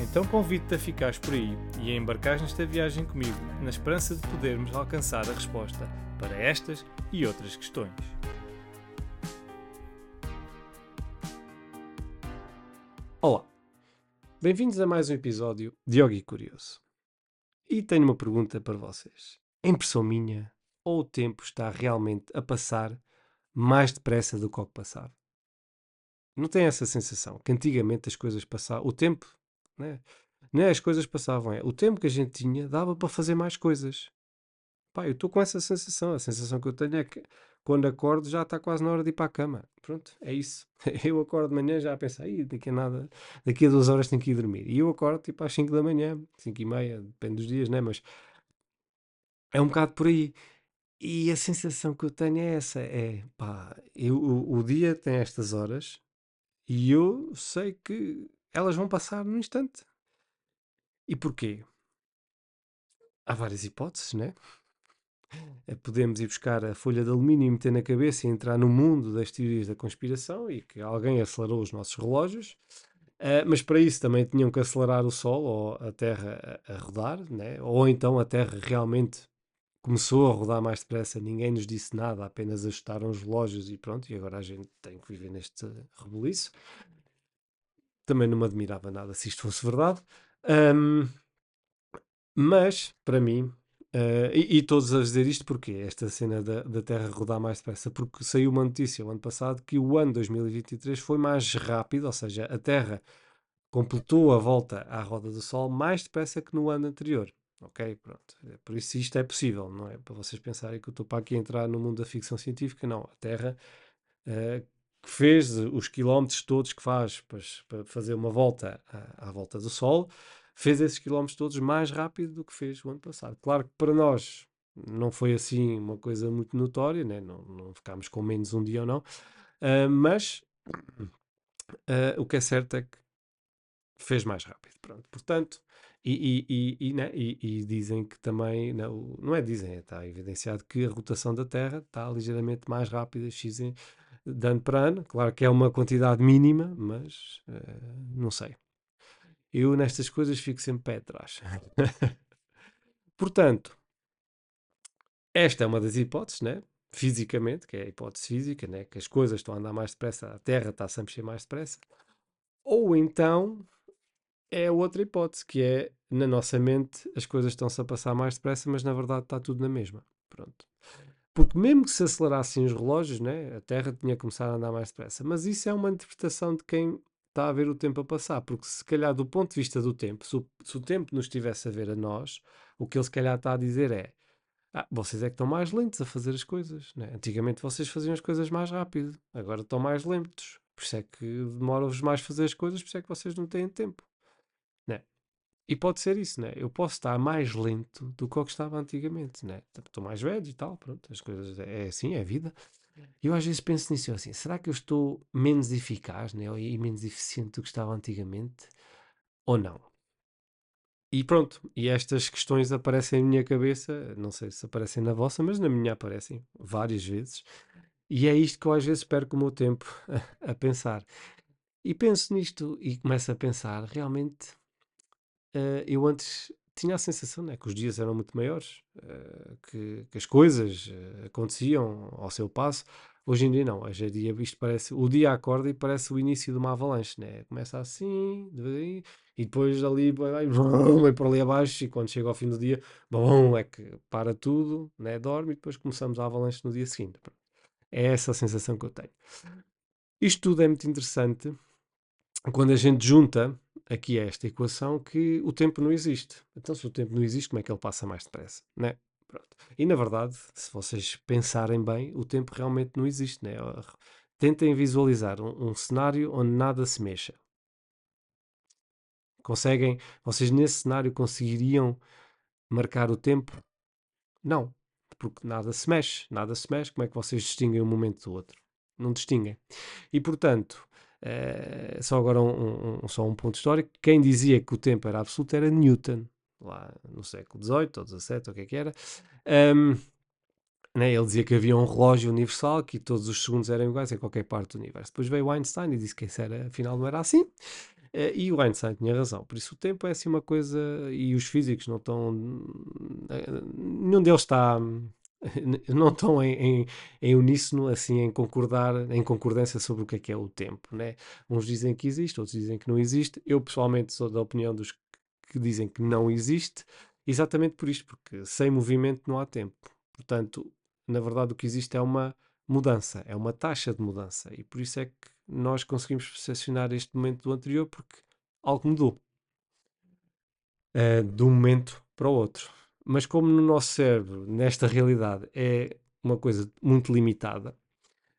Então convido-te a ficares por aí e a embarcares nesta viagem comigo, na esperança de podermos alcançar a resposta para estas e outras questões. Olá, bem-vindos a mais um episódio de Yogi Curioso. E tenho uma pergunta para vocês. É impressão minha ou o tempo está realmente a passar mais depressa do que o que passava? Não tem essa sensação que antigamente as coisas passavam, o tempo né? As coisas passavam, é o tempo que a gente tinha dava para fazer mais coisas. Pá, eu estou com essa sensação. A sensação que eu tenho é que quando acordo já está quase na hora de ir para a cama. Pronto, é isso. Eu acordo de manhã já a pensar, daqui a nada, daqui a duas horas tenho que ir dormir. E eu acordo tipo às 5 da manhã, 5 e meia, depende dos dias, né? Mas é um bocado por aí. E a sensação que eu tenho é essa: é pá, eu, o, o dia tem estas horas e eu sei que elas vão passar num instante. E porquê? Há várias hipóteses, né? Eh, podemos ir buscar a folha de alumínio e meter na cabeça e entrar no mundo das teorias da conspiração e que alguém acelerou os nossos relógios. Uh, mas para isso também tinham que acelerar o Sol ou a Terra a, a, rodar, né? ou então a Terra realmente começou a rodar mais depressa, ninguém nos disse nada, apenas ajustaram os relógios e pronto, e agora a gente tem que viver neste rebuliço também não me admirava nada se isto fosse verdade. Um, mas, para mim, uh, e, e, todos a dizer isto porque esta cena da, da Terra rodar mais depressa, porque saiu uma notícia o ano passado que o ano 2023 foi mais rápido, ou seja, a Terra completou a volta à roda do Sol mais depressa que no ano anterior. Ok? Pronto. É por isso isto é possível, não é? Para vocês pensarem que eu estou para aqui entrar no mundo da ficção científica, não. A Terra uh, que fez os quilómetros todos que faz para fazer uma volta à, à, volta do Sol, fez esses quilómetros todos mais rápido do que fez o ano passado. Claro que para nós não foi assim uma coisa muito notória, né? não, não ficámos com menos um dia ou não, uh, mas uh, o que é certo é que fez mais rápido. Pronto. Portanto, e, e, e, né? e, dizem que também, não, não é dizem, está evidenciado que a rotação da Terra está ligeiramente mais rápida, x de ano para ano. Claro que é uma quantidade mínima, mas uh, não sei. Eu nestas coisas fico sempre pé atrás. Portanto, esta é uma das hipóteses, né? Fisicamente, que é a hipótese física, né? Que as coisas estão a andar mais depressa, a Terra está a mexer mais depressa. Ou então é outra hipótese, que é na nossa mente as coisas estão-se a passar mais depressa, mas na verdade está tudo na mesma. Pronto. Porque mesmo que se acelerassem os relógios, né, a Terra tinha que começar a andar mais depressa. Mas isso é uma interpretação de quem está a ver o tempo a passar. Porque se calhar do ponto de vista do tempo, se o, se o tempo nos estivesse a ver a nós, o que ele se calhar está a dizer é ah, vocês é que estão mais lentos a fazer as coisas. Né? Antigamente vocês faziam as coisas mais rápido, agora estão mais lentos. Por isso é que demora-vos mais fazer as coisas, por isso é que vocês não têm tempo. E pode ser isso, né? Eu posso estar mais lento do que que estava antigamente, né? Estou mais velho e tal, pronto, as coisas é assim, é a vida. E eu às vezes penso nisso assim, será que eu estou menos eficaz, né? E menos eficiente do que estava antigamente? Ou não? E pronto, e estas questões aparecem na minha cabeça, não sei se aparecem na vossa, mas na minha aparecem várias vezes. E é isto que eu às vezes perco o meu tempo a, a pensar. E penso nisto e começo a pensar, realmente uh, eu antes tinha a sensação né, que os dias eram muito maiores, uh, que, que, as coisas uh, aconteciam ao seu passo. Hoje em dia não, hoje em dia isto parece, o dia acorda e parece o início de uma avalanche, né? Começa assim, e depois ali vai, vai, para ali abaixo e quando chega ao fim do dia, bom, é que para tudo, né? Dorme e depois começamos a avalanche no dia seguinte. É essa a sensação que eu tenho. Isto tudo é muito interessante quando a gente junta aqui é esta equação que o tempo não existe. Então, se o tempo não existe, como é que ele passa mais depressa? Né? Pronto. E na verdade, se vocês pensarem bem, o tempo realmente não existe. Né? Tentem visualizar um, um cenário onde nada se mexa. Conseguem, vocês nesse cenário conseguiriam marcar o tempo? Não. porque nada se mexe, nada se mexe, como é que vocês distinguem um momento do outro? Não distinguem. E portanto, uh, só agora um, um, só um ponto histórico, quem dizia que o tempo era absoluto era Newton, lá no século XVIII ou XVII, ou o que é que era. Um, né, ele dizia que havia um relógio universal, que todos os segundos eram iguais em qualquer parte do universo. Depois veio Einstein e disse que isso era, afinal não era assim. Eh, e o Einstein tinha razão. Por isso o tempo é assim uma coisa. E os físicos não estão. Eh, nenhum deles está. Não estão em, em, em uníssono, assim, em concordar, em concordância sobre o que é que é o tempo, né? Uns dizem que existe, outros dizem que não existe. Eu, pessoalmente, sou da opinião dos que dizem que não existe, exatamente por isto, porque sem movimento não há tempo. Portanto, na verdade, o que existe é uma mudança, é uma taxa de mudança. E por isso é que nós conseguimos percepcionar este momento do anterior, porque algo mudou uh, de um momento para o outro. Mas como no nosso cérebro, nesta realidade, é uma coisa muito limitada,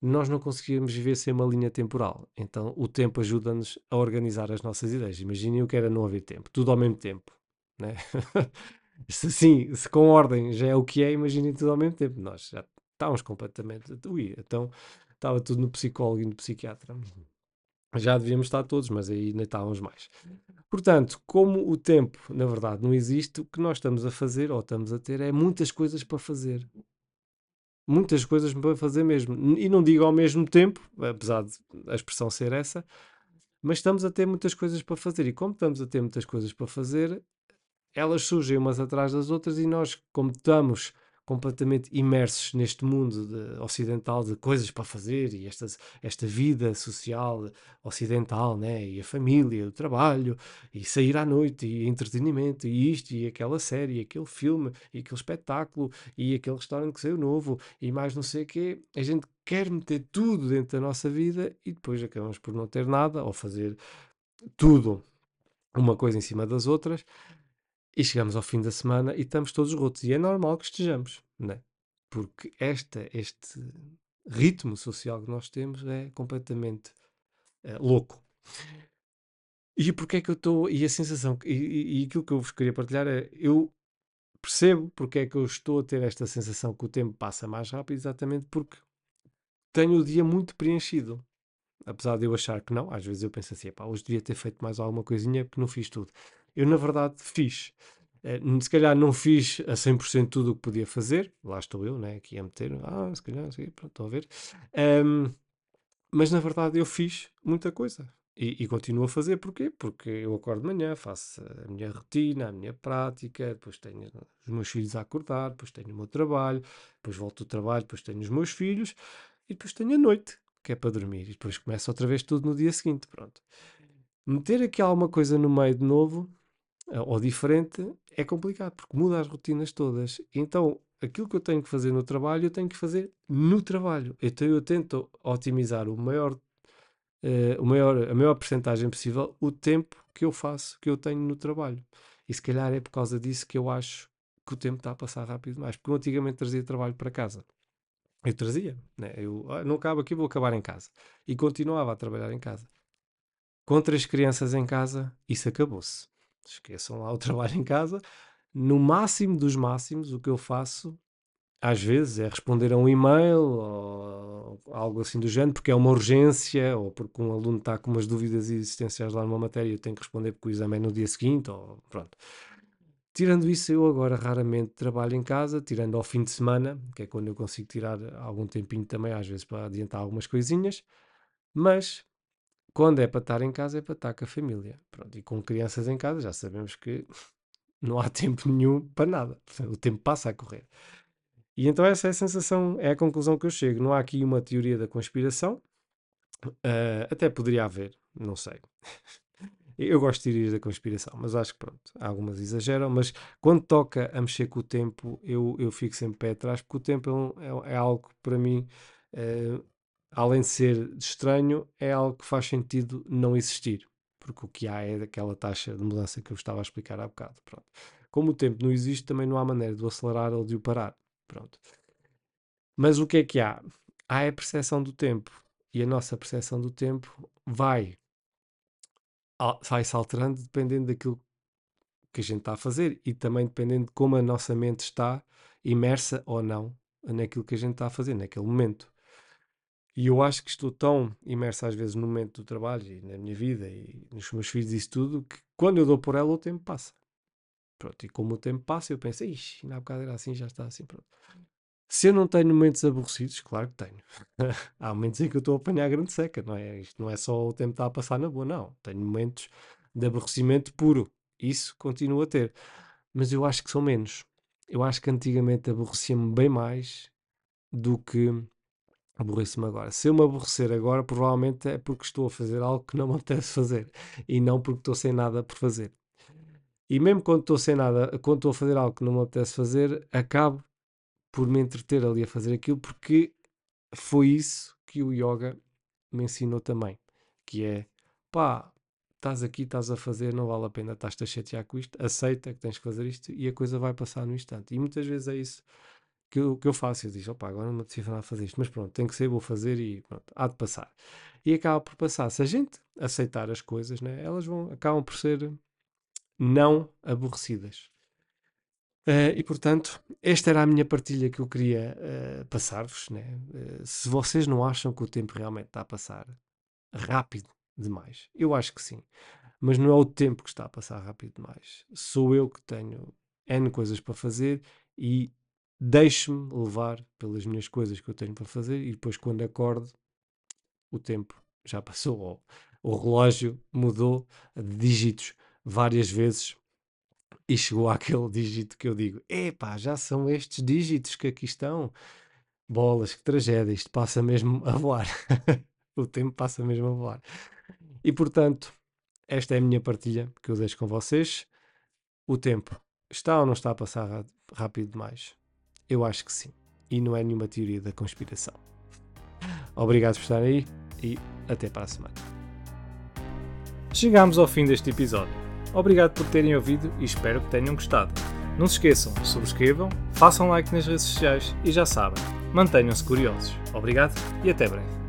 nós não conseguimos viver sem uma linha temporal. Então o tempo ajuda-nos a organizar as nossas ideias. Imaginem o que era não haver tempo, tudo ao mesmo tempo. Né? se, sim, se com ordem já é o que é, imaginem tudo ao mesmo tempo. Nós já estávamos completamente. Ui, então estava tudo no psicólogo e no psiquiatra. Já devíamos estar todos, mas aí ainda estávamos mais. Portanto, como o tempo, na verdade, não existe, o que nós estamos a fazer ou estamos a ter é muitas coisas para fazer. Muitas coisas para fazer mesmo. E não digo ao mesmo tempo, apesar de a expressão ser essa, mas estamos a ter muitas coisas para fazer. E como estamos a ter muitas coisas para fazer, elas surgem umas atrás das outras e nós, como estamos completamente imersos neste mundo de, ocidental de coisas para fazer e esta, esta vida social ocidental, né? e a família, o trabalho, e sair à noite, e entretenimento, e isto, e aquela série, e aquele filme, e aquele espetáculo, e aquele restaurante que saiu novo, e mais não sei o quê. A gente quer meter tudo dentro da nossa vida e depois acabamos por não ter nada ou fazer tudo uma coisa em cima das outras e chegamos ao fim da semana e estamos todos rotos. E é normal que estejamos, né? Porque esta, este ritmo social que nós temos é completamente é, louco. E porque é que eu estou. E a sensação. E, e, aquilo que eu vos queria partilhar é. Eu percebo porque é que eu estou a ter esta sensação que o tempo passa mais rápido, exatamente porque tenho o dia muito preenchido. Apesar de eu achar que não, às vezes eu penso assim: pá, hoje devia ter feito mais alguma coisinha porque não fiz tudo. Eu, na verdade, fiz. Uh, se calhar não fiz a 100% tudo o que podia fazer, lá estou eu, né, aqui a meter, ah, se calhar, assim, pronto, estou a ver. Um, mas na verdade eu fiz muita coisa e, e, continuo a fazer, porquê? Porque eu acordo de manhã, faço a minha rotina, a minha prática, depois tenho os meus filhos a acordar, depois tenho o meu trabalho, depois volto do trabalho, depois tenho os meus filhos e depois tenho a noite, que é para dormir, e depois começa outra vez tudo no dia seguinte, pronto. Meter aqui alguma coisa no meio de novo eh, ou diferente é complicado, porque muda as rotinas todas. Então, aquilo que eu tenho que fazer no trabalho, eu tenho que fazer no trabalho. Então, eu tento otimizar o maior, uh, o maior, a maior percentagem possível o tempo que eu faço, que eu tenho no trabalho. E se calhar é por causa disso que eu acho que o tempo está a passar rápido demais. Porque eu antigamente trazia trabalho para casa. Eu trazia, né? eu ah, não acabo aqui, vou acabar em casa. E continuava a trabalhar em casa. Com três crianças em casa, isso acabou-se esqueçam lá o trabalho em casa. No máximo dos máximos, o que eu faço às vezes é responder a um e-mail ou algo assim do género, porque é uma urgência ou porque um aluno está com umas dúvidas existenciais lá numa matéria e eu tenho que responder porque o exame é no dia seguinte, ou pronto. Tirando isso, eu agora raramente trabalho em casa, tirando ao fim de semana, que é quando eu consigo tirar algum tempinho também, às vezes para adiantar algumas coisinhas, mas quando é para estar em casa, é para estar com a família. Pronto, e com crianças em casa, já sabemos que não há tempo nenhum para nada. O tempo passa a correr. E então essa é a sensação, é a conclusão que eu chego. Não há aqui uma teoria da conspiração. Uh, até poderia haver, não sei. eu gosto de teorias da conspiração, mas acho que pronto, algumas exageram. Mas quando toca a mexer com o tempo, eu, eu fico sempre pé atrás, porque o tempo é, um, é, é algo para mim uh, além de ser estranho, é algo que faz sentido não existir. Porque o que há é daquela taxa de mudança que eu estava a explicar há bocado. Pronto. Como o tempo não existe, também não há maneira de o acelerar ou de o parar. Pronto. Mas o que é que há? Há a percepção do tempo. E a nossa percepção do tempo vai, vai se alterando dependendo daquilo que a gente está a fazer e também dependendo de como a nossa mente está imersa ou não naquilo que a gente está a fazer naquele momento. E eu acho que estou tão imerso às vezes no momento do trabalho e na minha vida e nos meus filhos e isso tudo que quando eu dou por ela o tempo passa. Pronto, e como o tempo passa eu penso, ixi, ainda há bocado era assim, já está assim, pronto. Se eu não tenho momentos aborrecidos, claro que tenho. há momentos em que eu estou a apanhar a grande seca, não é? Isto não é só o tempo está a passar na boa, não. Tenho momentos de aborrecimento puro. Isso continuo a ter. Mas eu acho que são menos. Eu acho que antigamente aborrecia-me bem mais do que aborreço-me agora. Se eu me aborrecer agora, provavelmente é porque estou a fazer algo que não me apetece fazer e não porque estou sem nada por fazer. E mesmo quando estou sem nada, quando estou a fazer algo que não me apetece fazer, acabo por me entreter ali a fazer aquilo porque foi isso que o yoga me ensinou também, que é pá, estás aqui, estás a fazer, não vale a pena, estás-te a chatear com isto, aceita que tens que fazer isto e a coisa vai passar no instante. E muitas vezes é isso que eu, que eu faço. Eu digo, opá, agora não me apetecia nada fazer isto, mas pronto, tem que ser, vou fazer e pronto, há de passar. E acaba por passar. Se a gente aceitar as coisas, né, elas vão, acabam por ser não aborrecidas. Uh, e portanto, esta era a minha partilha que eu queria uh, passar-vos. Né? Uh, se vocês não acham que o tempo realmente está a passar rápido demais, eu acho que sim. Mas não é o tempo que está a passar rápido demais. Sou eu que tenho N coisas para fazer e deixo-me levar pelas minhas coisas que eu tenho para fazer e depois quando acordo o tempo já passou, o relógio mudou de dígitos várias vezes e chegou àquele dígito que eu digo: epá, já são estes dígitos que aqui estão. Bolas, que tragédia, isto passa mesmo a voar. o tempo passa mesmo a voar. E portanto, esta é a minha partilha que eu deixo com vocês. O tempo está ou não está a passar rápido demais? Eu acho que sim. E não é nenhuma teoria da conspiração. Obrigado por estarem aí e até para a semana. Chegamos ao fim deste episódio. Obrigado por terem ouvido e espero que tenham gostado. Não se esqueçam, subscrevam, façam like nas redes sociais e já sabem, mantenham-se curiosos. Obrigado e até breve.